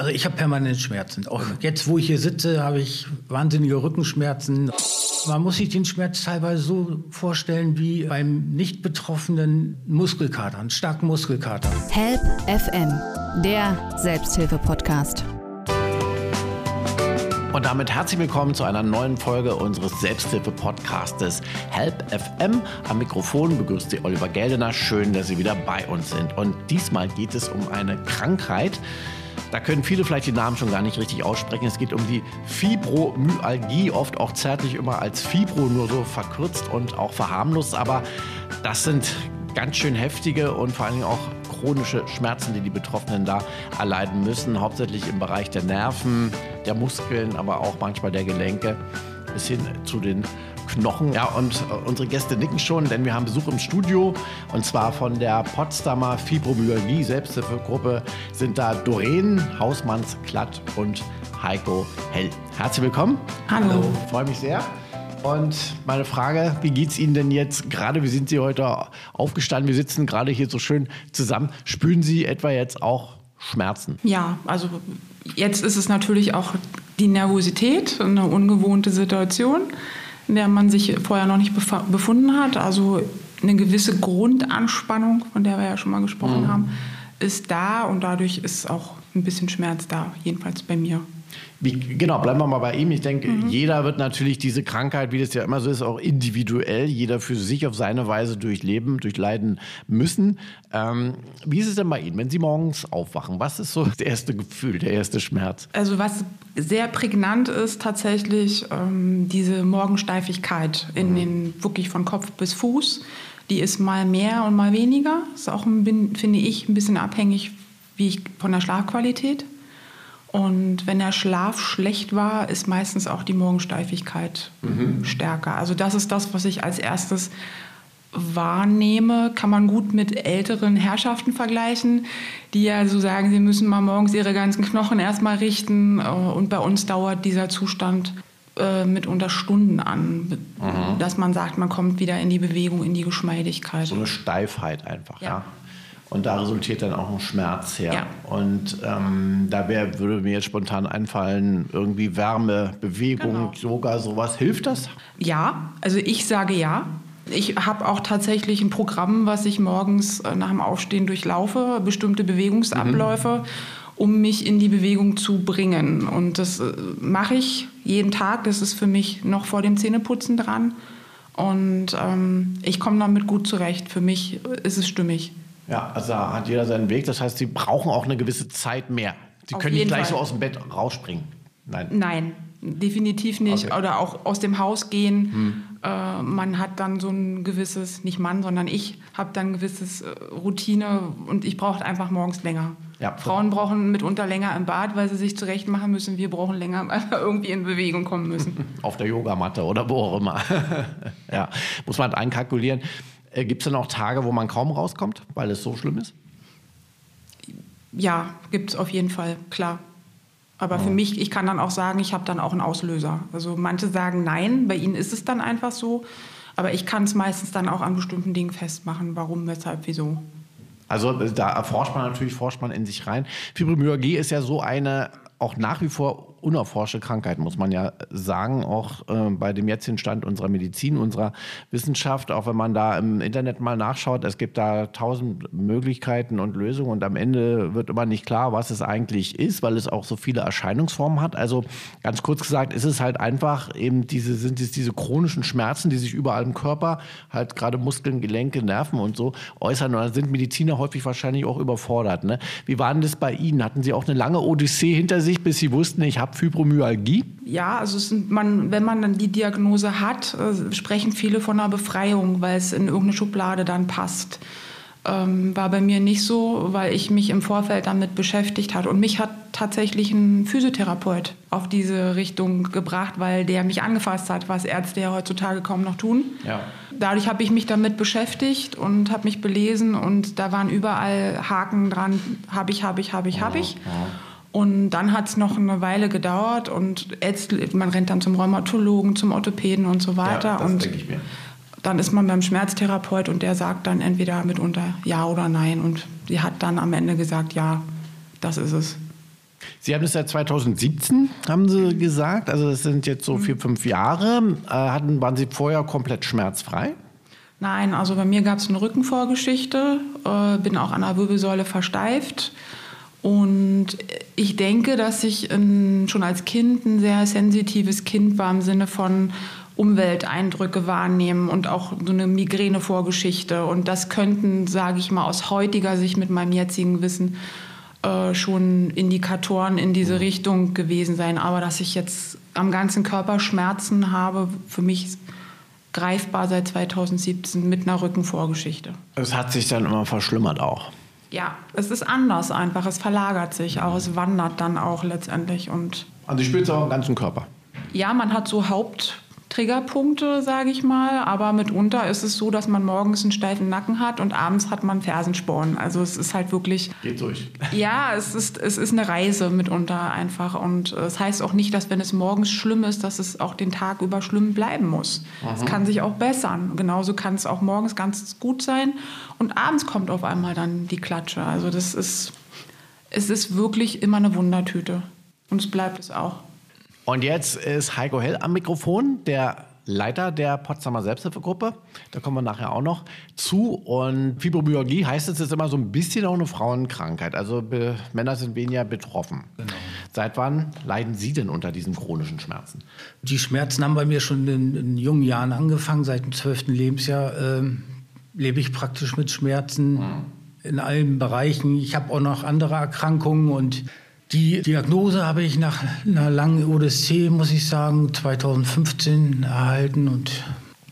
Also ich habe permanent Schmerzen. Auch jetzt, wo ich hier sitze, habe ich wahnsinnige Rückenschmerzen. Man muss sich den Schmerz teilweise so vorstellen wie beim nicht betroffenen Muskelkater, einen starken Muskelkater. Help FM, der Selbsthilfe-Podcast. Und damit herzlich willkommen zu einer neuen Folge unseres Selbsthilfe-Podcastes Help FM. Am Mikrofon begrüßt Sie Oliver Geldener. Schön, dass Sie wieder bei uns sind. Und diesmal geht es um eine Krankheit, da können viele vielleicht die Namen schon gar nicht richtig aussprechen. Es geht um die Fibromyalgie, oft auch zärtlich immer als Fibro nur so verkürzt und auch verharmlost. Aber das sind ganz schön heftige und vor allen Dingen auch chronische Schmerzen, die die Betroffenen da erleiden müssen. Hauptsächlich im Bereich der Nerven, der Muskeln, aber auch manchmal der Gelenke bis hin zu den Knochen. Ja, und äh, unsere Gäste nicken schon, denn wir haben Besuch im Studio und zwar von der Potsdamer Fibromyalgie Selbsthilfegruppe sind da Doreen Hausmanns Klatt und Heiko Hell. Herzlich willkommen. Hallo. Freue mich sehr. Und meine Frage, wie geht es Ihnen denn jetzt gerade? Wie sind Sie heute aufgestanden? Wir sitzen gerade hier so schön zusammen. Spüren Sie etwa jetzt auch Schmerzen? Ja, also jetzt ist es natürlich auch die Nervosität, eine ungewohnte Situation in der man sich vorher noch nicht befunden hat. Also eine gewisse Grundanspannung, von der wir ja schon mal gesprochen mhm. haben, ist da und dadurch ist auch ein bisschen Schmerz da, jedenfalls bei mir. Wie, genau, bleiben wir mal bei ihm. Ich denke, mhm. jeder wird natürlich diese Krankheit, wie das ja immer so ist, auch individuell, jeder für sich auf seine Weise durchleben, durchleiden müssen. Ähm, wie ist es denn bei Ihnen, wenn Sie morgens aufwachen? Was ist so das erste Gefühl, der erste Schmerz? Also was sehr prägnant ist tatsächlich ähm, diese Morgensteifigkeit in mhm. den wirklich von Kopf bis Fuß. Die ist mal mehr und mal weniger. Ist auch, finde ich, ein bisschen abhängig wie ich, von der Schlafqualität. Und wenn der Schlaf schlecht war, ist meistens auch die Morgensteifigkeit mhm. stärker. Also das ist das, was ich als erstes wahrnehme, kann man gut mit älteren Herrschaften vergleichen, die ja so sagen, sie müssen mal morgens ihre ganzen Knochen erstmal richten. Äh, und bei uns dauert dieser Zustand äh, mitunter Stunden an, mhm. dass man sagt, man kommt wieder in die Bewegung, in die Geschmeidigkeit. So eine Steifheit einfach, ja. ja. Und da resultiert dann auch ein Schmerz her. Ja. Und ähm, da wär, würde mir jetzt spontan einfallen, irgendwie Wärme, Bewegung, genau. Yoga, sowas. Hilft das? Ja, also ich sage ja. Ich habe auch tatsächlich ein Programm, was ich morgens äh, nach dem Aufstehen durchlaufe, bestimmte Bewegungsabläufe, mhm. um mich in die Bewegung zu bringen. Und das äh, mache ich jeden Tag. Das ist für mich noch vor dem Zähneputzen dran. Und ähm, ich komme damit gut zurecht. Für mich ist es stimmig. Ja, also da hat jeder seinen Weg. Das heißt, sie brauchen auch eine gewisse Zeit mehr. Sie Auf können nicht gleich Fall. so aus dem Bett rausspringen. Nein. Nein, definitiv nicht. Okay. Oder auch aus dem Haus gehen. Hm. Äh, man hat dann so ein gewisses, nicht Mann, sondern ich habe dann ein gewisses äh, Routine und ich brauche einfach morgens länger. Ja. Frauen brauchen mitunter länger im Bad, weil sie sich zurecht machen müssen. Wir brauchen länger, weil wir irgendwie in Bewegung kommen müssen. Auf der Yogamatte oder wo auch immer. ja, muss man einkalkulieren. Äh, Gibt es denn auch Tage, wo man kaum rauskommt, weil es so schlimm ist? Ja, gibt es auf jeden Fall, klar. Aber für mich, ich kann dann auch sagen, ich habe dann auch einen Auslöser. Also manche sagen nein, bei ihnen ist es dann einfach so. Aber ich kann es meistens dann auch an bestimmten Dingen festmachen, warum, weshalb, wieso. Also da erforscht man natürlich, forscht man in sich rein. Fibromyalgie ist ja so eine auch nach wie vor unerforschte Krankheit, muss man ja sagen, auch äh, bei dem jetzigen Stand unserer Medizin, unserer Wissenschaft, auch wenn man da im Internet mal nachschaut, es gibt da tausend Möglichkeiten und Lösungen und am Ende wird immer nicht klar, was es eigentlich ist, weil es auch so viele Erscheinungsformen hat. Also ganz kurz gesagt, ist es halt einfach eben diese, sind es diese chronischen Schmerzen, die sich überall im Körper, halt gerade Muskeln, Gelenke, Nerven und so äußern. Und da sind Mediziner häufig wahrscheinlich auch überfordert. Ne? Wie war denn das bei Ihnen? Hatten Sie auch eine lange Odyssee hinter sich, bis Sie wussten, ich habe habe Fibromyalgie? Ja, also sind, man, wenn man dann die Diagnose hat, äh, sprechen viele von einer Befreiung, weil es in irgendeine Schublade dann passt. Ähm, war bei mir nicht so, weil ich mich im Vorfeld damit beschäftigt hat. Und mich hat tatsächlich ein Physiotherapeut auf diese Richtung gebracht, weil der mich angefasst hat, was Ärzte ja heutzutage kaum noch tun. Ja. Dadurch habe ich mich damit beschäftigt und habe mich belesen und da waren überall Haken dran, habe ich, habe ich, habe ich, habe ich. Ja, ja. Und dann hat es noch eine Weile gedauert und jetzt, man rennt dann zum Rheumatologen, zum Orthopäden und so weiter. Ja, das und ich mir. dann ist man beim Schmerztherapeut und der sagt dann entweder mitunter ja oder nein. Und die hat dann am Ende gesagt, ja, das ist es. Sie haben es seit 2017, haben Sie gesagt. Also das sind jetzt so vier, fünf Jahre. Äh, hatten, waren Sie vorher komplett schmerzfrei? Nein, also bei mir gab es eine Rückenvorgeschichte, äh, bin auch an der Wirbelsäule versteift. Und ich denke, dass ich in, schon als Kind ein sehr sensitives Kind war im Sinne von Umwelteindrücke wahrnehmen und auch so eine Migräne-Vorgeschichte. Und das könnten, sage ich mal, aus heutiger Sicht mit meinem jetzigen Wissen äh, schon Indikatoren in diese Richtung gewesen sein. Aber dass ich jetzt am ganzen Körper Schmerzen habe, für mich greifbar seit 2017 mit einer Rückenvorgeschichte. Es hat sich dann immer verschlimmert auch. Ja, es ist anders einfach. Es verlagert sich auch. Es wandert dann auch letztendlich. Und Also ich spüre es auch im ganzen Körper. ja, man hat so Haupttriggerpunkte, sage ich mal. Aber mitunter ist es so, dass man morgens einen steifen Nacken hat und abends hat man Fersensporn. Also es ist halt wirklich Geht durch. Ja, es ist, es ist eine Reise mitunter einfach. Und es das heißt auch nicht, dass wenn es morgens schlimm ist, dass es auch den Tag über schlimm bleiben muss. Es kann sich auch bessern. Genauso kann es auch morgens ganz gut sein. Und abends kommt auf einmal dann die Klatsche. Also das ist, es ist wirklich immer eine Wundertüte. Und es bleibt es auch. Und jetzt ist Heiko Hell am Mikrofon, der Leiter der Potsdamer Selbsthilfegruppe. Da kommen wir nachher auch noch zu. Und Fibromyalgie heißt es ist immer so ein bisschen auch eine Frauenkrankheit. Also Männer sind weniger betroffen. Genau. Seit wann leiden Sie denn unter diesen chronischen Schmerzen? Die Schmerzen haben bei mir schon in, in jungen Jahren angefangen. Seit dem zwölften Lebensjahr ähm, lebe ich praktisch mit Schmerzen in allen Bereichen. Ich habe auch noch andere Erkrankungen und die Diagnose habe ich nach einer langen Odyssee, muss ich sagen, 2015 erhalten und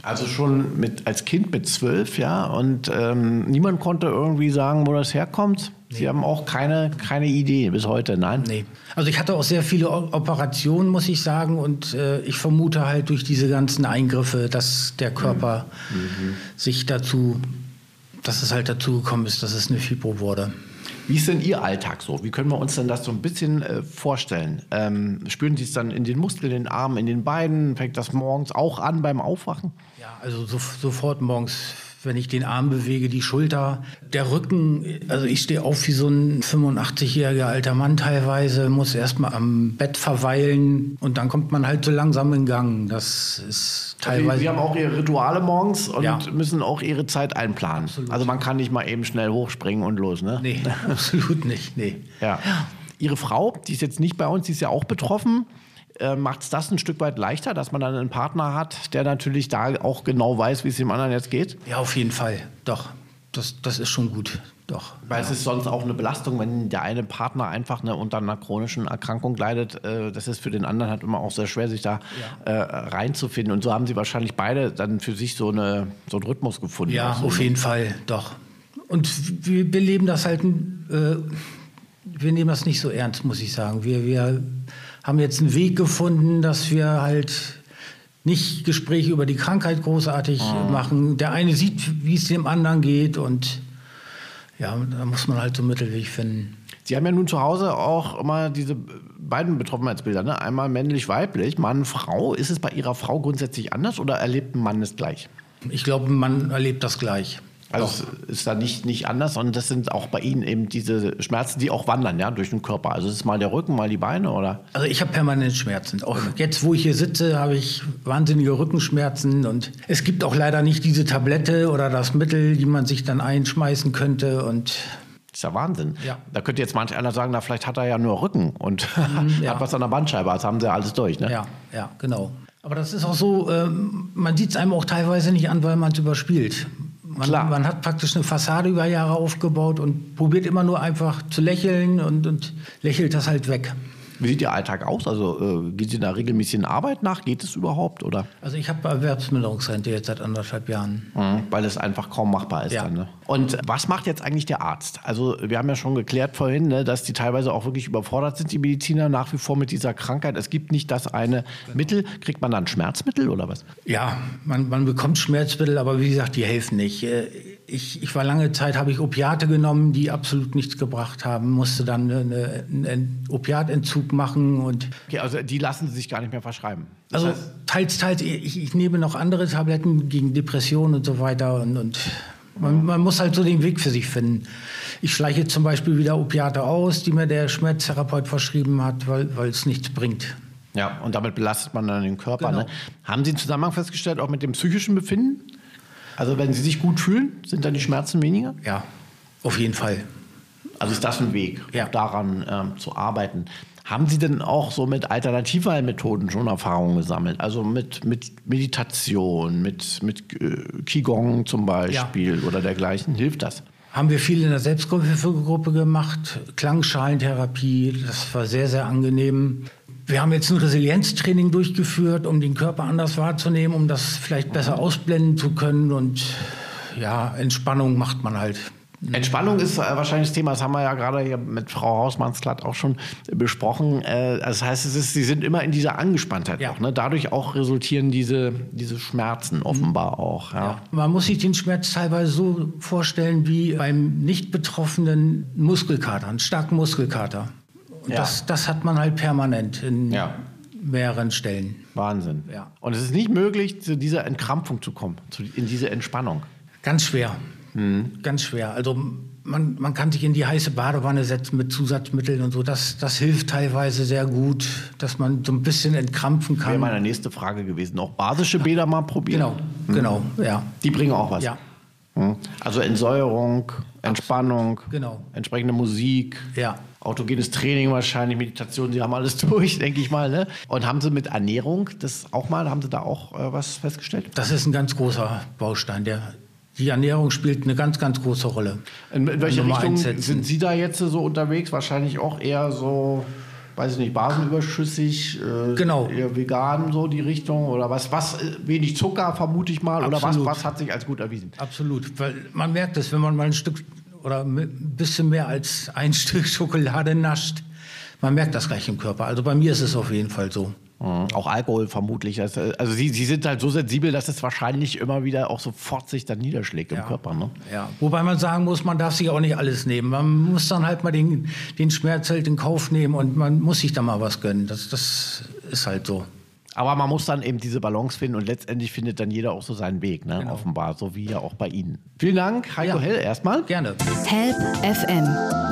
Also schon mit, als Kind mit zwölf, ja. Und ähm, niemand konnte irgendwie sagen, wo das herkommt. Sie haben auch keine, keine Idee bis heute, nein? Nee. Also ich hatte auch sehr viele Operationen, muss ich sagen. Und äh, ich vermute halt durch diese ganzen Eingriffe, dass der Körper sich dazu, dass es halt dazu gekommen ist, dass es eine Fibro wurde. Wie ist denn Ihr Alltag so? Wie können wir uns denn das so ein bisschen äh, vorstellen? Ähm, spüren Sie es dann in den Muskeln, in den Armen, in den Beinen? Fängt das morgens auch an beim Aufwachen? Ja, also so, sofort morgens, wenn ich den Arm bewege, die Schulter, der Rücken. Also ich stehe auf wie so ein 85-jähriger alter Mann teilweise, muss erstmal am Bett verweilen und dann kommt man halt so langsam in Gang. Das ist Sie, teilweise. Sie haben auch Ihre Rituale morgens und Ja. müssen auch Ihre Zeit einplanen. Also man kann nicht mal eben schnell hochspringen und los, ne? nee, absolut nicht. Nee. Ja. Ihre Frau, die ist jetzt nicht bei uns, die ist ja auch betroffen. Äh, Macht es das ein Stück weit leichter, dass man dann einen Partner hat, der natürlich da auch genau weiß, wie es dem anderen jetzt geht? Ja, auf jeden Fall. Doch. Das, das ist schon gut. Doch. Weil es ist sonst auch eine Belastung, wenn der eine Partner einfach eine, unter einer chronischen Erkrankung leidet. Äh, das ist für den anderen halt immer auch sehr schwer, sich da äh, reinzufinden. Und so haben sie wahrscheinlich beide dann für sich so, eine, so einen Rhythmus gefunden. Ja, Auch so auf jeden Fall, doch. Und wir, wir leben das halt, äh, wir nehmen das nicht so ernst, muss ich sagen. Wir, wir haben jetzt einen Weg gefunden, dass wir halt nicht Gespräche über die Krankheit großartig machen. Der eine sieht, wie es dem anderen geht und ja, da muss man halt so einen Mittelweg finden. Sie haben ja nun zu Hause auch immer diese beiden Betroffenheitsbilder, ne? einmal männlich-weiblich, Mann, Frau. Ist es bei Ihrer Frau grundsätzlich anders oder erlebt ein Mann es gleich? Ich glaube, man erlebt das gleich. Also es ist da nicht, nicht anders, sondern das sind auch bei Ihnen eben diese Schmerzen, die auch wandern ja, durch den Körper. Also es ist mal der Rücken, mal die Beine oder? Also ich habe permanent Schmerzen. Auch jetzt, wo ich hier sitze, habe ich wahnsinnige Rückenschmerzen. Und es gibt auch leider nicht diese Tablette oder das Mittel, die man sich dann einschmeißen könnte. Und Das ist ja Wahnsinn. Ja. Da könnte jetzt manch einer sagen, na, vielleicht hat er ja nur Rücken und ja. hat was an der Bandscheibe. Das haben sie ja alles durch. Ne? ja, ja, genau. Aber das ist auch so, ähm, man sieht es einem auch teilweise nicht an, weil man es überspielt. Man, man hat praktisch eine Fassade über Jahre aufgebaut und probiert immer nur einfach zu lächeln und, und lächelt das halt weg. Wie sieht Ihr Alltag aus? Also äh, gehen Sie da regelmäßig in Arbeit nach? Geht es überhaupt? Oder? Also ich habe Erwerbsminderungsrente jetzt seit anderthalb Jahren. Mhm, weil es einfach kaum machbar ist Ja. dann. Ne? Und was macht jetzt eigentlich der Arzt? Also wir haben ja schon geklärt vorhin, ne, dass die teilweise auch wirklich überfordert sind, die Mediziner nach wie vor mit dieser Krankheit. Es gibt nicht das eine Mittel. Kriegt man dann Schmerzmittel oder was? Ja, man, man bekommt Schmerzmittel, aber wie gesagt, die helfen nicht. Äh, Ich, ich war lange Zeit, habe ich Opiate genommen, die absolut nichts gebracht haben, musste dann eine, einen Opiatentzug machen und Okay, also die lassen Sie sich gar nicht mehr verschreiben. Das also teils, teils, ich, ich nehme noch andere Tabletten gegen Depressionen und so weiter und, und man, man muss halt so den Weg für sich finden. Ich schleiche zum Beispiel wieder Opiate aus, die mir der Schmerztherapeut verschrieben hat, weil, weil es nichts bringt. Ja, und damit belastet man dann den Körper. Genau. Ne? Haben Sie einen Zusammenhang festgestellt, auch mit dem psychischen Befinden? Also wenn Sie sich gut fühlen, sind dann die Schmerzen weniger? Ja, auf jeden Fall. Also ist das ein Weg, Ja. daran ähm, zu arbeiten. Haben Sie denn auch so mit Alternativheilmethoden schon Erfahrungen gesammelt? Also mit, mit Meditation, mit, mit äh, Qigong zum Beispiel oder dergleichen? Hilft das? Haben wir viel in der Selbsthilfegruppe gemacht, Klangschalentherapie, das war sehr, sehr angenehm. Wir haben jetzt ein Resilienztraining durchgeführt, um den Körper anders wahrzunehmen, um das vielleicht besser ausblenden zu können. Und ja, Entspannung macht man halt. Entspannung ist äh, wahrscheinlich das Thema, das haben wir ja gerade hier mit Frau Hausmanns-Glatt auch schon äh, besprochen. Äh, das heißt, es ist, sie sind immer in dieser Angespanntheit Ja. auch. Ne? Dadurch auch resultieren diese, diese Schmerzen offenbar auch. Ja. Man muss sich den Schmerz teilweise so vorstellen wie beim nicht betroffenen Muskelkater, einen starken Muskelkater. Und Ja. das, das hat man halt permanent in Ja. mehreren Stellen. Wahnsinn. Ja. Und es ist nicht möglich, zu dieser Entkrampfung zu kommen, zu, in diese Entspannung. Ganz schwer. Ganz schwer. Also man, man kann sich in die heiße Badewanne setzen mit Zusatzmitteln und so. Das, das hilft teilweise sehr gut, dass man so ein bisschen entkrampfen Wäre kann. meine nächste Frage gewesen. Auch basische Bäder mal probieren? Genau, genau, ja. Die bringen auch was. Ja. Hm. Also Entsäuerung, Entspannung, Genau. entsprechende Musik, Ja. Autogenes Training wahrscheinlich, Meditation, Sie haben alles durch, denke ich mal. Ne? Und haben Sie mit Ernährung das auch mal, haben Sie da auch äh, was festgestellt? Das ist ein ganz großer Baustein. Der, die Ernährung spielt eine ganz, ganz große Rolle. In, in welche Nummer Richtung eins setzen. sind Sie da jetzt so unterwegs? Wahrscheinlich auch eher so, weiß ich nicht, basenüberschüssig, äh, Genau. eher vegan, so die Richtung? Oder was, was äh, wenig Zucker, vermute ich mal? Oder was, Absolut. was hat sich als gut erwiesen? Absolut. Weil man merkt es, wenn man mal ein Stück oder ein bisschen mehr als ein Stück Schokolade nascht. Man merkt das gleich im Körper. Also bei mir ist es auf jeden Fall so. Mhm. Auch Alkohol vermutlich. Also, also sie, sie sind halt so sensibel, dass es wahrscheinlich immer wieder auch sofort sich dann niederschlägt im Ja. Körper. Ne? Ja, wobei man sagen muss, man darf sich auch nicht alles nehmen. Man muss dann halt mal den, den Schmerz halt in Kauf nehmen und man muss sich da mal was gönnen. Das, das ist halt so. Aber man muss dann eben diese Balance finden und letztendlich findet dann jeder auch so seinen Weg, ne? offenbar, so wie ja auch bei Ihnen. Vielen Dank, Heiko Ja. Hell, erstmal. Gerne. Help FM,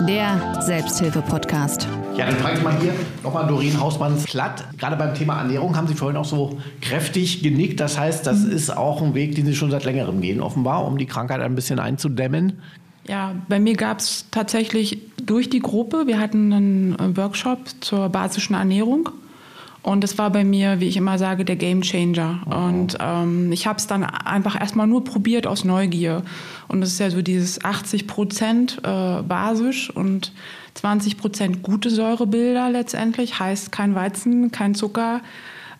der Selbsthilfe-Podcast. Ja, dann frage ich mal hier nochmal Doreen Hausmanns-Klatt. Gerade beim Thema Ernährung haben Sie vorhin auch so kräftig genickt. Das heißt, das ist auch ein Weg, den Sie schon seit längerem gehen, offenbar, um die Krankheit ein bisschen einzudämmen. Ja, bei mir gab es tatsächlich durch die Gruppe, wir hatten einen äh, Workshop zur basischen Ernährung. Und das war bei mir, wie ich immer sage, der Game Changer. Und ähm, ich habe es dann einfach erstmal nur probiert aus Neugier. Und das ist ja so dieses 80 Prozent äh, basisch und 20 Prozent gute Säurebilder letztendlich. Heißt kein Weizen, kein Zucker,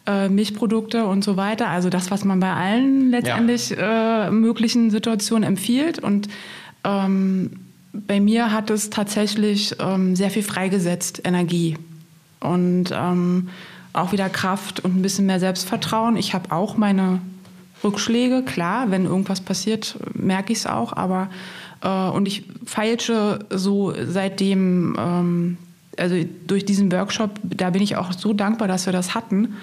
äh, Milchprodukte und so weiter. Also das, was man bei allen letztendlich äh, möglichen Situationen empfiehlt. Und ähm, bei mir hat es tatsächlich ähm, sehr viel freigesetzt, Energie. Und ähm, auch wieder Kraft und ein bisschen mehr Selbstvertrauen. Ich habe auch meine Rückschläge, klar, wenn irgendwas passiert, merke ich es auch, aber äh, und ich feilsche so seitdem, ähm, also durch diesen Workshop, da bin ich auch so dankbar, dass wir das hatten,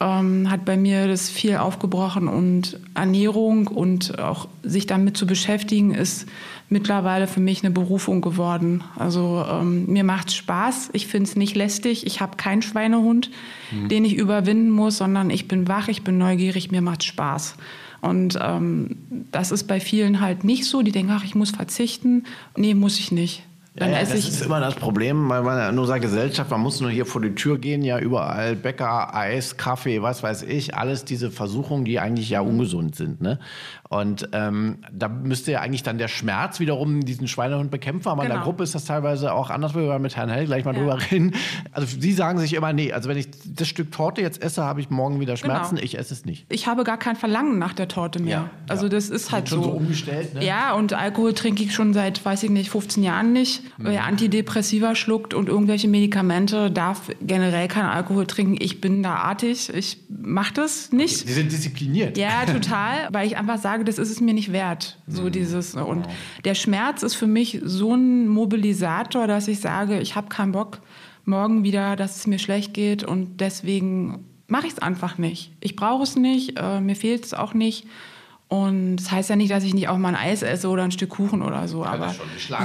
ähm, hat bei mir das viel aufgebrochen und Ernährung und auch sich damit zu beschäftigen ist mittlerweile für mich eine Berufung geworden. Also ähm, mir macht Spaß, ich finde es nicht lästig, ich habe keinen Schweinehund, den ich überwinden muss, sondern ich bin wach, ich bin neugierig, mir macht Spaß. Und ähm, das ist bei vielen halt nicht so. Die denken, ach, ich muss verzichten. Nee, muss ich nicht. Dann ja, ja, das ist immer das Problem bei meiner, in unserer Gesellschaft. Man muss nur hier vor die Tür gehen, ja überall Bäcker, Eis, Kaffee, was weiß ich, alles diese Versuchungen, die eigentlich ja ungesund sind. Ne? Und ähm, da müsste ja eigentlich dann der Schmerz wiederum diesen Schweinehund bekämpfen. Aber in der Genau. Gruppe ist das teilweise auch anders. Wir werden mit Herrn Hell gleich mal Ja. drüber reden. Also Sie sagen sich immer, nee, also wenn ich das Stück Torte jetzt esse, habe ich morgen wieder Schmerzen. Genau. Ich esse es nicht. ich habe gar kein Verlangen nach der Torte mehr. Ja, also das ist halt schon so. so umgestellt, ne? Ja, und Alkohol trinke ich schon seit, weiß ich nicht, 15 Jahren nicht. Mhm. Wer Antidepressiva schluckt und irgendwelche Medikamente, darf generell kein Alkohol trinken. Ich bin da artig, ich mache das nicht. Sie sind diszipliniert. Ja, total, weil ich einfach sage, das ist es mir nicht wert. So dieses und der Schmerz ist für mich so ein Mobilisator, dass ich sage, ich habe keinen Bock morgen wieder, dass es mir schlecht geht und deswegen mache ich es einfach nicht. Ich brauche es nicht, äh, mir fehlt es auch nicht Und das heißt ja nicht, dass ich nicht auch mal ein Eis esse oder ein Stück Kuchen oder so. aber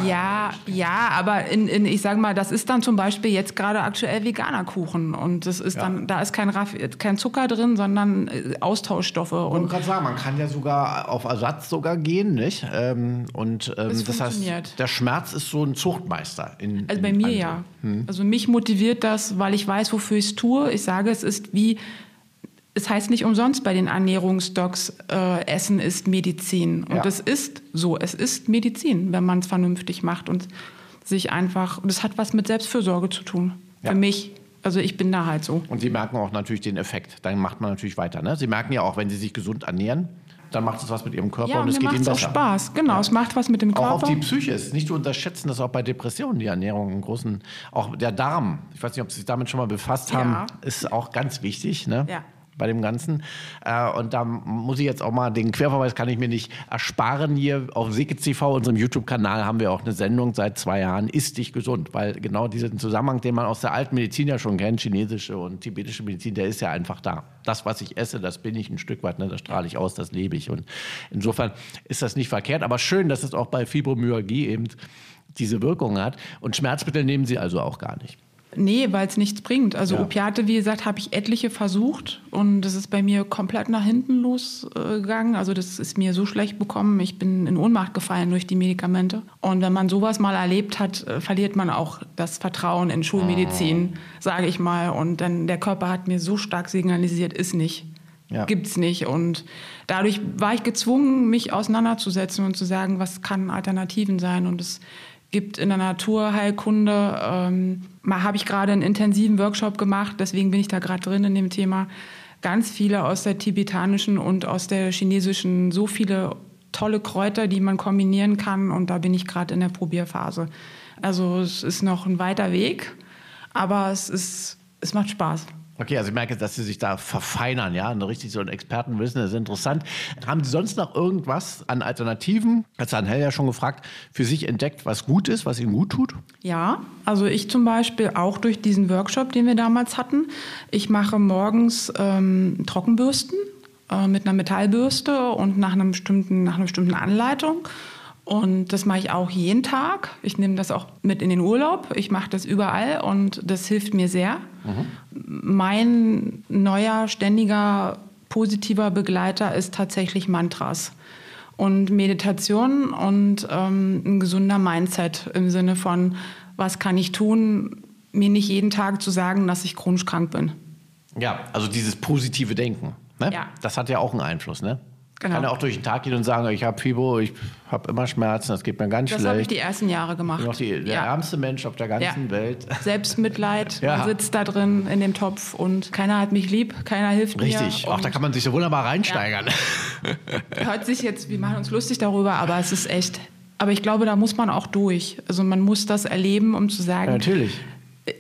ja, ja, aber in, in, ich sage mal, das ist dann zum Beispiel jetzt gerade aktuell veganer Kuchen und das ist ja. dann, da ist kein, kein Zucker drin, sondern äh, Austauschstoffe. Und gerade sagen, man kann ja sogar auf Ersatz sogar gehen, nicht? Ähm, und ähm, das, das heißt, der Schmerz ist so ein Zuchtmeister. In, also bei mir ja. Hm. Also mich motiviert das, weil ich weiß, wofür ich es tue. Ich sage, es ist wie es heißt nicht umsonst bei den Ernährungsdocs, äh, Essen ist Medizin. Und es ist so, es ist Medizin, wenn man es vernünftig macht und sich einfach, das hat was mit Selbstfürsorge zu tun. Ja. Für mich. Also ich bin da halt so. Und Sie merken auch natürlich den Effekt. Dann macht man natürlich weiter. Ne? Sie merken ja auch, wenn Sie sich gesund ernähren, dann macht es was mit ihrem Körper ja, und, es geht ihnen besser. auch Spaß, genau, ja. es macht was mit dem Körper. Auch auf die Psyche ist nicht zu unterschätzen, dass auch bei Depressionen die Ernährung einen großen, auch der Darm, ich weiß nicht, ob Sie sich damit schon mal befasst haben, ja. ist auch ganz wichtig. Ne? Ja bei dem Ganzen. Äh, und da muss ich jetzt auch mal, den Querverweis kann ich mir nicht ersparen. Hier auf Seke TV, unserem YouTube-Kanal, haben wir auch eine Sendung seit zwei Jahren, Ist dich gesund? Weil genau diesen Zusammenhang, den man aus der alten Medizin ja schon kennt, chinesische und tibetische Medizin, der ist ja einfach da. Das, was ich esse, das bin ich ein Stück weit, ne, das strahle ich aus, das lebe ich. Und insofern ist das nicht verkehrt, aber schön, dass es auch bei Fibromyalgie eben diese Wirkung hat. Und Schmerzmittel nehmen Sie also auch gar nicht. Nee, weil es nichts bringt. Also ja. Opiate, wie gesagt, habe ich etliche versucht und das ist bei mir komplett nach hinten losgegangen. Also das ist mir so schlecht bekommen. Ich bin in Ohnmacht gefallen durch die Medikamente. Und wenn man sowas mal erlebt hat, äh, verliert man auch das Vertrauen in Schulmedizin, oh. sage ich mal. Und dann der Körper hat mir so stark signalisiert, ist nicht. Ja. es nicht. Und dadurch war ich gezwungen, mich auseinanderzusetzen und zu sagen, was kann Alternativen sein. Und es gibt in der Naturheilkunde, ähm, habe ich gerade einen intensiven Workshop gemacht, deswegen bin ich da gerade drin in dem Thema, ganz viele aus der tibetanischen und aus der chinesischen, so viele tolle Kräuter, die man kombinieren kann und da bin ich gerade in der Probierphase. Also es ist noch ein weiter Weg, aber es, ist, es macht Spaß. Okay, also ich merke, dass Sie sich da verfeinern, ja, und richtig so ein Expertenwissen, das ist interessant. Haben Sie sonst noch irgendwas an Alternativen, hat Herrn Hell ja schon gefragt, für sich entdeckt, was gut ist, was Ihnen gut tut? Ja, also ich zum Beispiel auch durch diesen Workshop, den wir damals hatten. Ich mache morgens ähm, Trockenbürsten äh, mit einer Metallbürste und nach, einem bestimmten, nach einer bestimmten Anleitung. Und das mache ich auch jeden Tag. Ich nehme das auch mit in den Urlaub. Ich mache das überall und das hilft mir sehr. Mhm. Mein neuer, ständiger, positiver Begleiter ist tatsächlich Mantras und Meditation und ähm, ein gesunder Mindset im Sinne von, was kann ich tun, mir nicht jeden Tag zu sagen, dass ich chronisch krank bin. Ja, also dieses positive Denken. Ne? Ja. Das hat ja auch einen Einfluss, ne? Genau. Kann ja auch durch den Tag gehen und sagen, ich habe Fibo, ich habe immer Schmerzen, das geht mir ganz das schlecht. Das habe ich die ersten Jahre gemacht. Ich bin auch die, der ja. ärmste Mensch auf der ganzen ja. Welt. Selbstmitleid, ja. man sitzt da drin in dem Topf und keiner hat mich lieb, keiner hilft Richtig. mir. Richtig, auch da kann man sich so wunderbar reinsteigern. Hört sich jetzt, wir machen uns lustig darüber, aber es ist echt aber ich glaube, da muss man auch durch. Also man muss das erleben, um zu sagen, ja, natürlich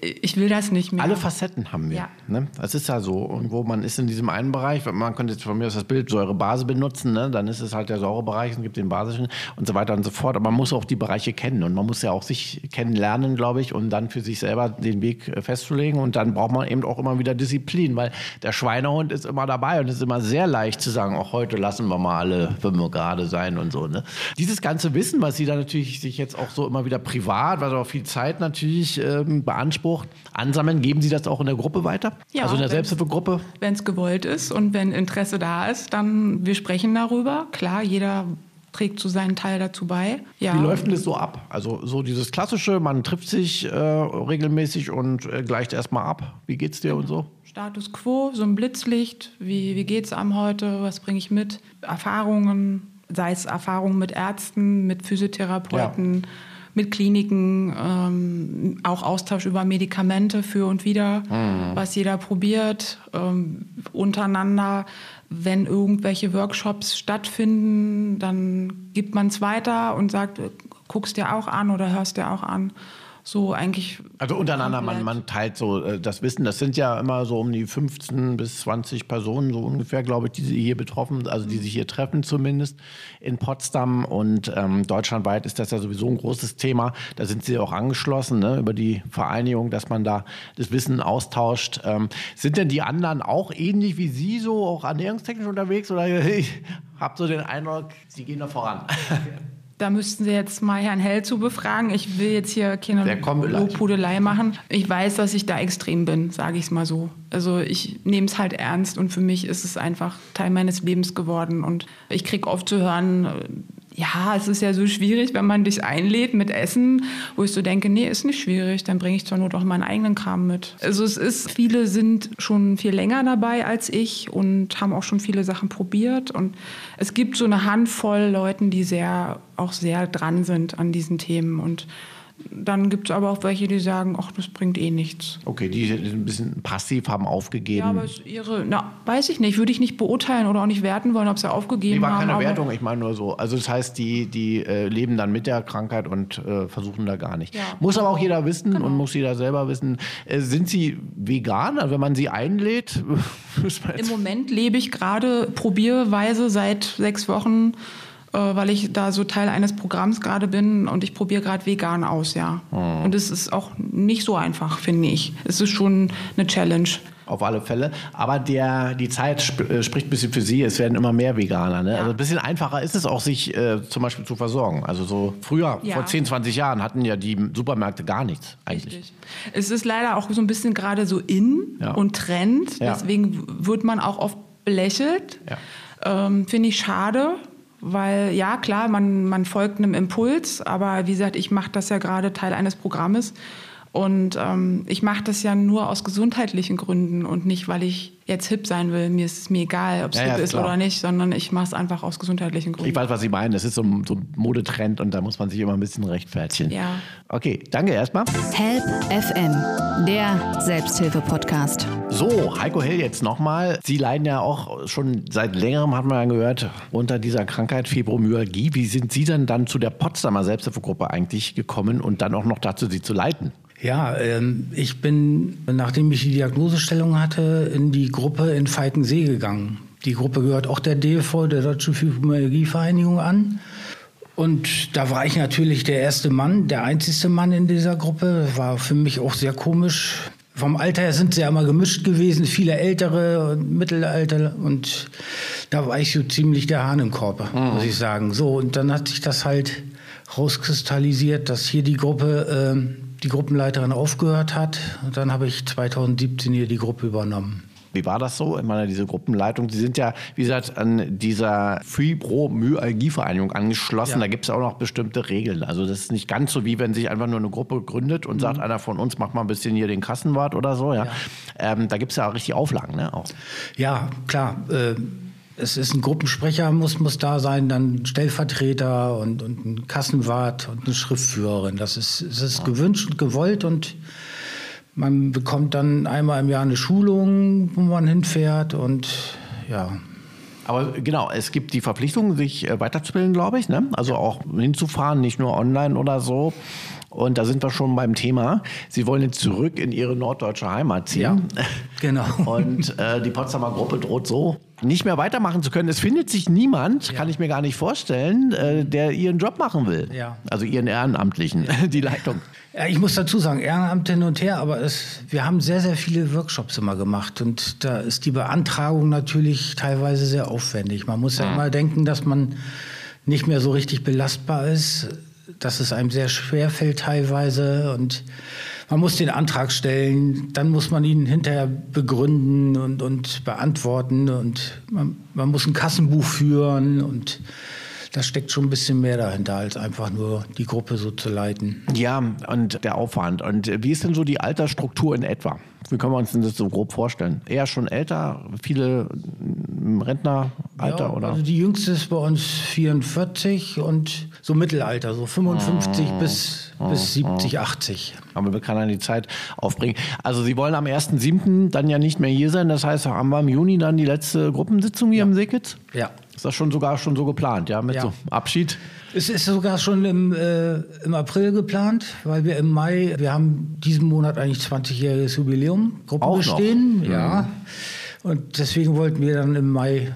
ich will das nicht mehr. Alle Facetten haben wir. Ja. Ne? Das ist ja so. Irgendwo, man ist in diesem einen Bereich, man könnte jetzt von mir aus das Bild Säure-Base benutzen, ne? dann ist es halt der Säurebereich, es gibt den basischen und so weiter und so fort. Aber man muss auch die Bereiche kennen und man muss ja auch sich kennenlernen, glaube ich, um dann für sich selber den Weg äh, festzulegen. Und dann braucht man eben auch immer wieder Disziplin, weil der Schweinehund ist immer dabei und es ist immer sehr leicht zu sagen, auch heute lassen wir mal alle fünf gerade sein und so. Ne? Dieses ganze Wissen, was Sie da natürlich sich jetzt auch so immer wieder privat, was auch viel Zeit natürlich ähm, beansprucht, Anspruch ansammeln, geben Sie das auch in der Gruppe weiter? Ja, also in der Selbsthilfegruppe? Wenn es gewollt ist und wenn Interesse da ist, dann wir sprechen darüber. Klar, jeder trägt zu seinen Teil dazu bei. Ja. Wie läuft denn das so ab? Also so dieses klassische, man trifft sich äh, regelmäßig und äh, gleicht erstmal ab. Wie geht's dir und so? Status quo, so ein Blitzlicht. Wie, wie geht's am heute? Was bringe ich mit? Erfahrungen, sei es Erfahrungen mit Ärzten, mit Physiotherapeuten. Ja mit Kliniken, ähm, auch Austausch über Medikamente für und wieder, mhm. was jeder probiert, ähm, untereinander. Wenn irgendwelche Workshops stattfinden, dann gibt man es weiter und sagt, guckst dir auch an oder hörst dir auch an. So eigentlich. Also untereinander, man, man teilt so äh, das Wissen. Das sind ja immer so um die 15 bis 20 Personen, so ungefähr, glaube ich, die hier betroffen, also die sich hier treffen zumindest in Potsdam. Und ähm, deutschlandweit ist das ja sowieso ein großes Thema. Da sind sie auch angeschlossen, ne, über die Vereinigung, dass man da das Wissen austauscht. Ähm, sind denn die anderen auch ähnlich wie Sie so, auch ernährungstechnisch unterwegs? Oder ich habe so den Eindruck, Sie gehen da voran. Da müssten Sie jetzt mal Herrn Hell zu befragen. Ich will jetzt hier keine Lobhudelei machen. Ich weiß, dass ich da extrem bin, sage ich es mal so. Also ich nehme es halt ernst und für mich ist es einfach Teil meines Lebens geworden. Und ich kriege oft zu hören, ja, es ist ja so schwierig, wenn man dich einlädt mit Essen, wo ich so denke, nee, ist nicht schwierig, dann bringe ich zwar nur doch meinen eigenen Kram mit. Also es ist, viele sind schon viel länger dabei als ich und haben auch schon viele Sachen probiert und es gibt so eine Handvoll Leuten, die sehr, auch sehr dran sind an diesen Themen und dann gibt es aber auch welche, die sagen, ach, das bringt eh nichts. Okay, die ein bisschen passiv haben aufgegeben. Ja, aber ihre, na, weiß ich nicht, würde ich nicht beurteilen oder auch nicht werten wollen, ob sie aufgegeben nee, war haben. keine Wertung, ich meine nur so. Also das heißt, die, die äh, leben dann mit der Krankheit und äh, versuchen da gar nicht. Ja. Muss aber auch jeder wissen genau. und muss jeder selber wissen. Äh, sind sie vegan? Also wenn man sie einlädt? Im Moment lebe ich gerade probierweise seit sechs Wochen weil ich da so Teil eines Programms gerade bin und ich probiere gerade vegan aus, ja. Mhm. Und es ist auch nicht so einfach, finde ich. Es ist schon eine Challenge. Auf alle Fälle. Aber der, die Zeit sp äh, spricht ein bisschen für Sie. Es werden immer mehr Veganer. Ne? Ja. Also ein bisschen einfacher ist es auch, sich äh, zum Beispiel zu versorgen. Also so früher, ja. vor 10, 20 Jahren, hatten ja die Supermärkte gar nichts eigentlich. Richtig. Es ist leider auch so ein bisschen gerade so in ja. und Trend. Deswegen wird man auch oft belächelt. Ähm, Finde ich schade, weil ja, klar, man, man folgt einem Impuls, aber wie gesagt, ich mache das ja gerade Teil eines Programmes und ähm, ich mache das ja nur aus gesundheitlichen Gründen und nicht, weil ich jetzt hip sein will. Mir ist es mir egal, ob es ja, hip ja, ist klar. oder nicht, sondern ich mache es einfach aus gesundheitlichen Gründen. Ich weiß, was Sie meinen. Das ist so ein, so ein, Modetrend und da muss man sich immer ein bisschen rechtfertigen. Ja. Okay, danke erstmal. Help FM, der Selbsthilfe-Podcast. So, Heiko Hell jetzt nochmal. Sie leiden ja auch schon seit längerem, hat man ja gehört, unter dieser Krankheit Fibromyalgie. Wie sind Sie denn dann zu der Potsdamer Selbsthilfegruppe eigentlich gekommen und dann auch noch dazu, sie zu leiten? Ja, ähm, ich bin, nachdem ich die Diagnosestellung hatte, in die Gruppe in Falkensee gegangen. Die Gruppe gehört auch der DFV, der Deutschen Fibromyalgie-Vereinigung, an. Und da war ich natürlich der erste Mann, der einzigste Mann in dieser Gruppe. War für mich auch sehr komisch. Vom Alter her sind sie ja immer gemischt gewesen, viele Ältere und Mittelalter. Und da war ich so ziemlich der Hahn im Korb, mhm. muss ich sagen. So, und dann hat sich das halt rauskristallisiert, dass hier die Gruppe äh, die Gruppenleiterin aufgehört hat. Und dann habe ich 2017 hier die Gruppe übernommen. Wie war das so? Ich meine, diese Gruppenleitung, Sie sind ja, wie gesagt, an dieser Fibromyalgie-Vereinigung angeschlossen. Ja. Da gibt es auch noch bestimmte Regeln. Also das ist nicht ganz so, wie wenn sich einfach nur eine Gruppe gründet und mhm. sagt, einer von uns macht mal ein bisschen hier den Kassenwart oder so. Ja. ja. Ähm, da gibt es ja auch richtig Auflagen, ne? Auch. Ja, klar. Äh, es ist ein Gruppensprecher, muss, muss da sein, dann Stellvertreter und, und ein Kassenwart und eine Schriftführerin. Das ist, das ist gewünscht und gewollt und man bekommt dann einmal im Jahr eine Schulung, wo man hinfährt und ja. Aber genau, es gibt die Verpflichtung, sich äh, weiterzubilden, glaube ich. Ne? Also auch hinzufahren, nicht nur online oder so. Und da sind wir schon beim Thema. Sie wollen jetzt zurück in Ihre norddeutsche Heimat ziehen. Ja, genau. Und äh, die Potsdamer Gruppe droht so nicht mehr weitermachen zu können. Es findet sich niemand, ja. kann ich mir gar nicht vorstellen, äh, der ihren Job machen will. Ja. Also ihren Ehrenamtlichen, ja. die Leitung. Ja, ich muss dazu sagen, Ehrenamt hin und her, aber es, wir haben sehr, sehr viele Workshops immer gemacht und da ist die Beantragung natürlich teilweise sehr aufwendig. Man muss ja immer denken, dass man nicht mehr so richtig belastbar ist, dass es einem sehr schwer fällt teilweise und man muss den Antrag stellen, dann muss man ihn hinterher begründen und, und beantworten und man, man muss ein Kassenbuch führen und da steckt schon ein bisschen mehr dahinter, als einfach nur die Gruppe so zu leiten. Ja, und der Aufwand. Und wie ist denn so die Altersstruktur in etwa? Wie können wir uns das so grob vorstellen? Eher schon älter, viele im Rentneralter ja, oder? Also die jüngste ist bei uns 44 und so Mittelalter, so 55 oh, bis, oh, bis 70, oh. 80. Aber wir können die Zeit aufbringen. Also Sie wollen am 1.7. dann ja nicht mehr hier sein. Das heißt, haben wir im Juni dann die letzte Gruppensitzung hier ja. im Seekitz? Ja. Ist das schon sogar schon so geplant, ja, mit ja. so Abschied? Es ist sogar schon im, äh, im April geplant, weil wir im Mai, wir haben diesen Monat eigentlich 20-jähriges Jubiläum, Gruppen Auch noch? bestehen. Ja. Und deswegen wollten wir dann im Mai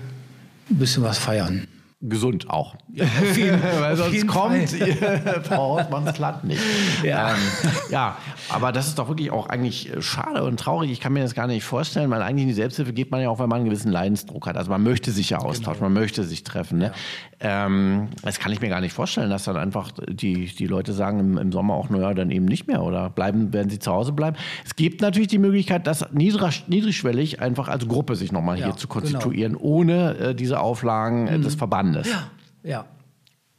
ein bisschen was feiern. Gesund auch. Auf jeden, Weil auf sonst jeden kommt Frau Hausmanns Land nicht. Ja. Ähm, ja, aber das ist doch wirklich auch eigentlich äh, schade und traurig. Ich kann mir das gar nicht vorstellen, weil eigentlich in die Selbsthilfe geht man ja auch, wenn man einen gewissen Leidensdruck hat. Also man möchte sich ja austauschen, man möchte sich treffen. Ne? Ähm, das kann ich mir gar nicht vorstellen, dass dann einfach die, die Leute sagen im, im Sommer auch, naja, dann eben nicht mehr oder bleiben, werden sie zu Hause bleiben. Es gibt natürlich die Möglichkeit, das niedrig, niedrigschwellig einfach als Gruppe sich nochmal Ja, hier zu genau. konstituieren, ohne äh, diese Auflagen äh, des Verbandes. Ja,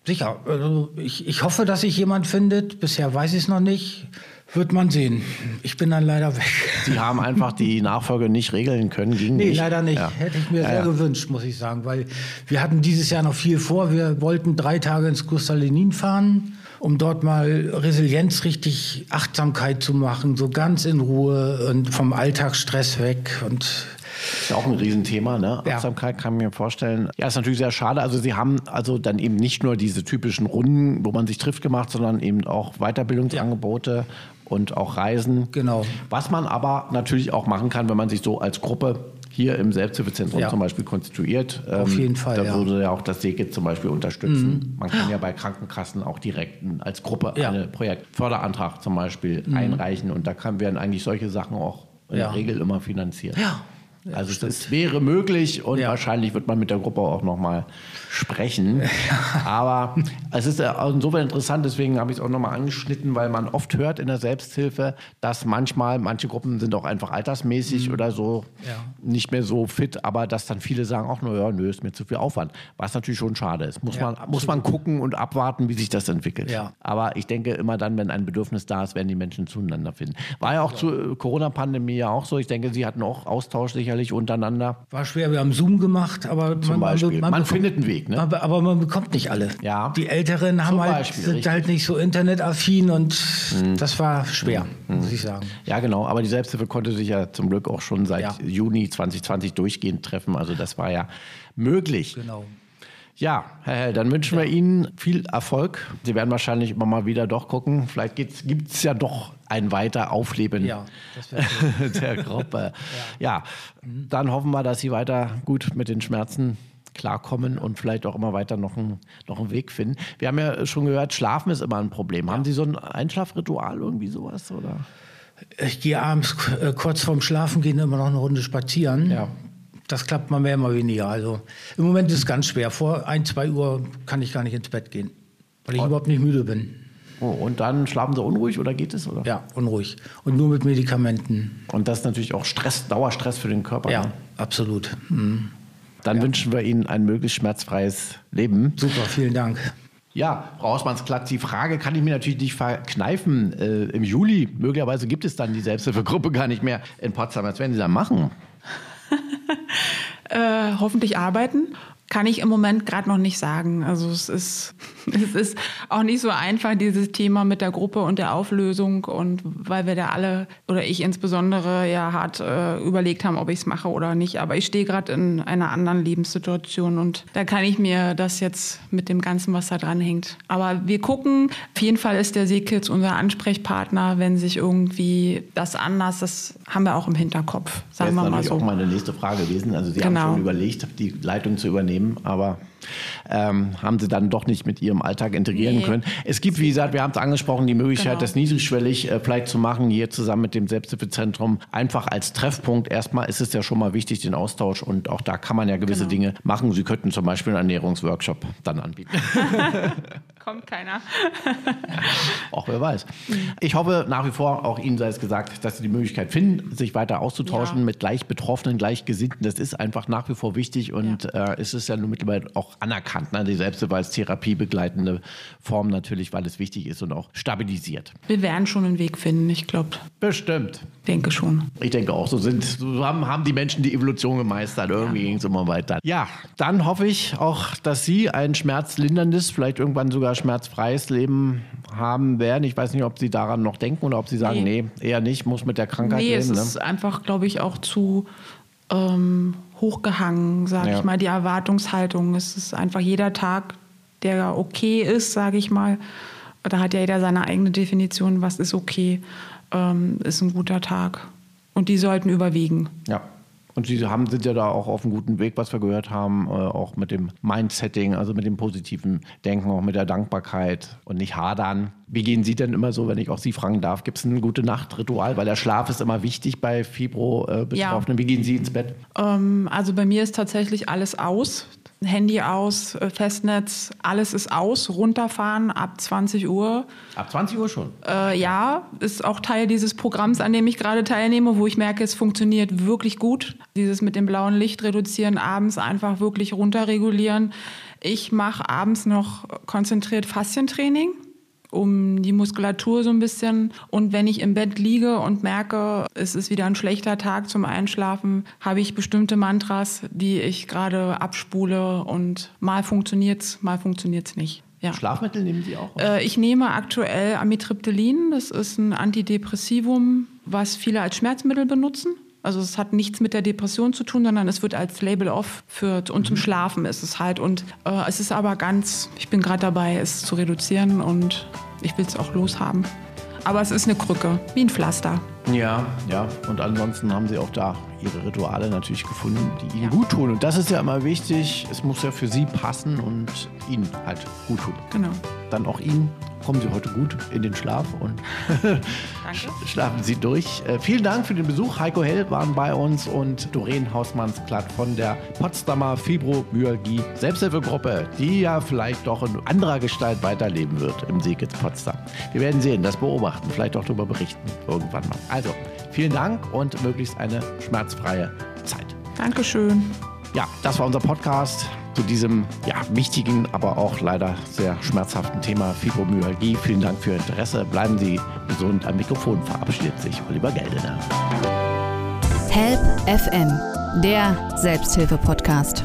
sicher. Also ich, ich hoffe, dass sich jemand findet. Bisher weiß ich es noch nicht. Wird man sehen. Ich bin dann leider weg. Sie haben einfach die Nachfolge nicht regeln können, ging Nee, nicht. leider nicht. Ja. Hätte ich mir Ja, sehr ja. gewünscht, muss ich sagen, weil wir hatten dieses Jahr noch viel vor. Wir wollten drei Tage ins Kristallinin fahren, um dort mal Resilienz, richtig Achtsamkeit zu machen, so ganz in Ruhe und vom Alltagsstress weg. Und Ist ja auch ein Riesenthema, ne? Ja. Achtsamkeit kann ich mir vorstellen. Ja, ist natürlich sehr schade. Also Sie haben also dann eben nicht nur diese typischen Runden, wo man sich trifft, gemacht, sondern eben auch Weiterbildungsangebote und auch Reisen. Genau. Was man aber natürlich auch machen kann, wenn man sich so als Gruppe hier im Selbsthilfezentrum Ja. zum Beispiel konstituiert. Auf Ähm, jeden Fall, Da ja. Mhm. würde ja auch das SEGIT zum Beispiel unterstützen. Man kann ja bei Krankenkassen auch direkt als Gruppe Ja. Mhm. einen Projektförderantrag zum Beispiel einreichen und da kann, werden eigentlich solche Sachen auch in Ja. der Regel immer finanziert. Ja. Also es wäre möglich und Ja. wahrscheinlich wird man mit der Gruppe auch nochmal sprechen. Aber es ist ja insofern interessant, deswegen habe ich es auch nochmal angeschnitten, weil man oft hört in der Selbsthilfe, dass manchmal, manche Gruppen sind auch einfach altersmäßig oder so Mhm. Ja. nicht mehr so fit, aber dass dann viele sagen, ach naja, nö, ist mir zu viel Aufwand. Was natürlich schon schade ist. Muss, Ja, man, muss man gucken und abwarten, wie sich das entwickelt. Ja. Aber ich denke, immer dann, wenn ein Bedürfnis da ist, werden die Menschen zueinander finden. War ja auch zur äh, Corona-Pandemie ja auch so. Ich denke, Sie hatten auch Austausch sicherlich untereinander. war schwer. Wir haben Zoom gemacht, aber Zum man, Beispiel. Man, bekommt- findet einen Weg, ne? Aber, aber man bekommt nicht alle. Ja. Die Älteren haben halt, Beispiel, sind richtig. Mhm. halt nicht so internetaffin und das war schwer, muss ich sagen. Ja, genau. Aber die Selbsthilfe konnte sich ja zum Glück auch schon seit Ja. Juni 2020 durchgehend treffen. Also das war ja möglich. Genau. Ja, Herr Hell, dann wünschen wir Ihnen viel Erfolg. Sie werden wahrscheinlich immer mal wieder doch gucken. Vielleicht gibt es ja doch ein weiter Aufleben Ja, der Gruppe. Ja. dann hoffen wir, dass Sie weiter gut mit den Schmerzen klarkommen und vielleicht auch immer weiter noch einen, noch einen Weg finden. Wir haben ja schon gehört, Schlafen ist immer ein Problem. Haben Sie so ein Einschlafritual, irgendwie sowas? Oder? Ich gehe abends äh, kurz vorm Schlafen gehen immer noch eine Runde spazieren. Ja. Das klappt mal mehr, mal weniger. Also im Moment ist es ganz schwer. Vor 1, 2 Uhr kann ich gar nicht ins Bett gehen, weil ich überhaupt nicht müde bin. Oh, und dann schlafen Sie unruhig oder geht es? Oder? Ja, unruhig. Und nur mit Medikamenten. Und das ist natürlich auch Stress, Dauerstress für den Körper. Ja, Ne? absolut. Mhm. Dann wünschen wir Ihnen ein möglichst schmerzfreies Leben. Super, vielen Dank. Ja, Frau Hausmanns-Klatt, die Frage kann ich mir natürlich nicht verkneifen. Äh, Im Juli, möglicherweise gibt es dann die Selbsthilfegruppe gar nicht mehr in Potsdam. Was werden Sie da machen? Äh, hoffentlich arbeiten. Kann ich im Moment gerade noch nicht sagen. Also es ist, es ist auch nicht so einfach, dieses Thema mit der Gruppe und der Auflösung. Und weil wir da alle, oder ich insbesondere, ja hart äh, überlegt haben, ob ich es mache oder nicht. Aber ich stehe gerade in einer anderen Lebenssituation und da kann ich mir das jetzt mit dem Ganzen, was da dran hängt. Aber wir gucken. Auf jeden Fall ist der Seekids unser Ansprechpartner, wenn sich irgendwie das anders, das haben wir auch im Hinterkopf, sagen das ist wir mal natürlich so. auch meine nächste Frage gewesen. Also Sie Genau. haben schon überlegt, die Leitung zu übernehmen, aber ähm, haben Sie dann doch nicht mit Ihrem Alltag integrieren Nee. können. Es gibt, wie gesagt, wir haben es angesprochen, die Möglichkeit, Genau. das niedrigschwellig äh, vielleicht zu machen, hier zusammen mit dem Selbsthilfezentrum. Einfach als Treffpunkt. Erstmal ist es ja schon mal wichtig, den Austausch und auch da kann man ja gewisse Genau. Dinge machen. Sie könnten zum Beispiel einen Ernährungsworkshop dann anbieten. Kommt keiner. Auch wer weiß. Ich hoffe nach wie vor, auch Ihnen sei es gesagt, dass Sie die Möglichkeit finden, sich weiter auszutauschen Ja. mit gleich Betroffenen, Gleichgesinnten. Das ist einfach nach wie vor wichtig und äh, es ist ja nun mittlerweile auch anerkannt, ne? die Selbsthilfe als therapiebegleitende Form natürlich, weil es wichtig ist und auch stabilisiert. Wir werden schon einen Weg finden, ich glaube, Bestimmt. denke schon. Ich denke auch, so sind, so haben, haben die Menschen die Evolution gemeistert. Irgendwie ging es immer weiter. Ja, dann hoffe ich auch, dass Sie ein schmerzlinderndes, vielleicht irgendwann sogar schmerzfreies Leben haben werden. Ich weiß nicht, ob Sie daran noch denken oder ob Sie sagen, nee, Nee. eher nicht, muss mit der Krankheit Nee, es leben. Ne? ist einfach, glaube ich, auch zu ähm, hochgehangen, sage Ja. ich mal, die Erwartungshaltung. Es ist einfach jeder Tag der okay ist, sage ich mal. Da hat ja jeder seine eigene Definition, was ist okay, ähm, ist ein guter Tag. Und die sollten überwiegen. Ja. Und Sie haben, sind ja da auch auf einem guten Weg, was wir gehört haben, äh, auch mit dem Mindsetting, also mit dem positiven Denken, auch mit der Dankbarkeit und nicht hadern. Wie gehen Sie denn immer so, wenn ich auch Sie fragen darf? Gibt es ein gute Nacht-Ritual? Weil der Schlaf ist immer wichtig bei Fibro-Betroffenen. Ja. Wie gehen Sie ins Bett? Ähm, also bei mir ist tatsächlich alles aus. Handy aus, äh, Festnetz, alles ist aus, runterfahren ab 20 Uhr. Ab 20 Uhr schon? Äh, ja, ist auch Teil dieses Programms, an dem ich gerade teilnehme, wo ich merke, es funktioniert wirklich gut. Dieses mit dem blauen Licht reduzieren, abends einfach wirklich runterregulieren. Ich mache abends noch konzentriert Faszientraining um die Muskulatur so ein bisschen. Und wenn ich im Bett liege und merke, es ist wieder ein schlechter Tag zum Einschlafen, habe ich bestimmte Mantras, die ich gerade abspule und mal funktioniert es, mal funktioniert es nicht. Ja. Schlafmittel nehmen Sie auch? Äh, ich nehme aktuell Amitriptylin. Das ist ein Antidepressivum, was viele als Schmerzmittel benutzen. Also es hat nichts mit der Depression zu tun, sondern es wird als Label off für und zum mhm. Schlafen ist es halt. Und äh, es ist aber ganz, ich bin gerade dabei, es zu reduzieren und ich will es auch loshaben. Aber es ist eine Krücke, wie ein Pflaster. Ja, ja. Und ansonsten haben sie auch da ihre Rituale natürlich gefunden, die ihnen ja. gut tun. Und das ist ja immer wichtig. Es muss ja für sie passen und ihnen halt gut tun. Genau. Dann auch ihnen kommen Sie heute gut in den Schlaf und schlafen Sie durch. Äh, vielen Dank für den Besuch. Heiko Hell waren bei uns und Doreen Hausmannsplatt von der Potsdamer Fibromyalgie Selbsthilfegruppe, die ja vielleicht doch in anderer Gestalt weiterleben wird im Siegitz Potsdam. Wir werden sehen, das beobachten, vielleicht auch darüber berichten irgendwann mal. Also, vielen Dank und möglichst eine schmerzfreie Zeit. Dankeschön. Ja, das war unser Podcast zu diesem ja, wichtigen, aber auch leider sehr schmerzhaften Thema Fibromyalgie. Vielen Dank für Ihr Interesse. Bleiben Sie gesund. Am Mikrofon verabschiedet sich Oliver Geldener. Help FM, der Selbsthilfe-Podcast.